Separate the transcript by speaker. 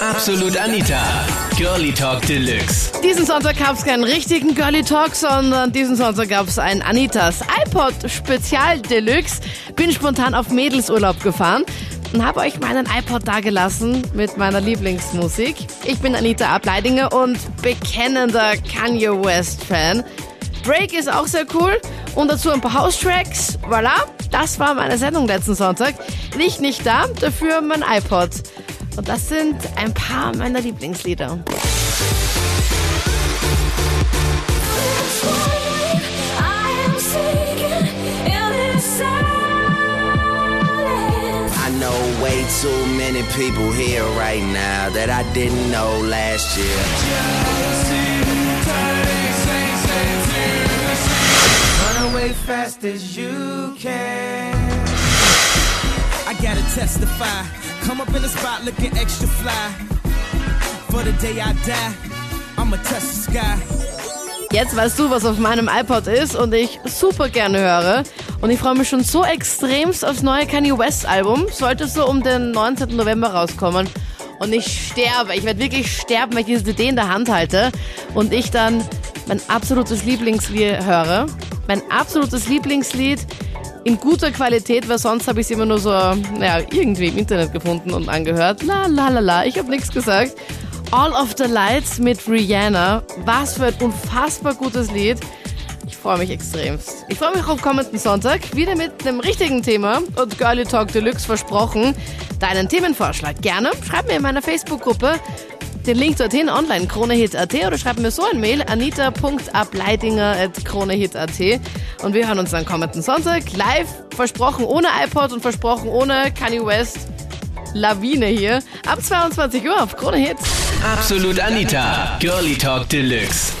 Speaker 1: Absolut Anita. Girlie Talk Deluxe.
Speaker 2: Diesen Sonntag gab es keinen richtigen Girly Talk, sondern diesen Sonntag gab es ein Anitas iPod Spezial Deluxe. Bin spontan auf Mädelsurlaub gefahren und habe euch meinen iPod dagelassen mit meiner Lieblingsmusik. Ich bin Anita Ableidinger und bekennender Kanye West Fan. Drake ist auch sehr cool und dazu ein paar House-Tracks. Voilà, das war meine Sendung letzten Sonntag. Liegt nicht da, dafür mein iPod. Und das sind ein paar meiner Lieblingslieder.
Speaker 3: I know way too many people here right now that I didn't know last year. Run away fast as you can.
Speaker 4: Testify. Come up in the spot looking extra fly. For the day I die, I'ma touch the sky.
Speaker 2: Jetzt weißt du, was auf meinem iPod ist und ich super gerne höre. Und ich freue mich schon so extremst aufs neue Kanye West Album. Sollte so um den 19. November rauskommen. Und ich sterbe. Ich werde wirklich sterben, wenn ich diese CD in der Hand halte. Und ich dann mein absolutes Lieblingslied höre. Mein absolutes Lieblingslied in guter Qualität, weil sonst habe ich es immer nur so, naja, irgendwie im Internet gefunden und angehört. La la la la, ich habe nichts gesagt. All of the Lights mit Rihanna. Was für ein unfassbar gutes Lied. Ich freue mich extremst. Ich freue mich auf kommenden Sonntag wieder mit einem richtigen Thema und Girly Talk Deluxe versprochen. Deinen Themenvorschlag gerne. Schreib mir in meiner Facebook-Gruppe den Link dorthin online kronehit.at oder schreib mir so ein Mail anita.ableidinger.kronehit.at und wir hören uns dann kommenden Sonntag live, versprochen ohne iPod und versprochen ohne Kanye West Lawine hier ab 22 Uhr auf Krone Hit.
Speaker 1: Absolut Anita. Girlie Talk Deluxe.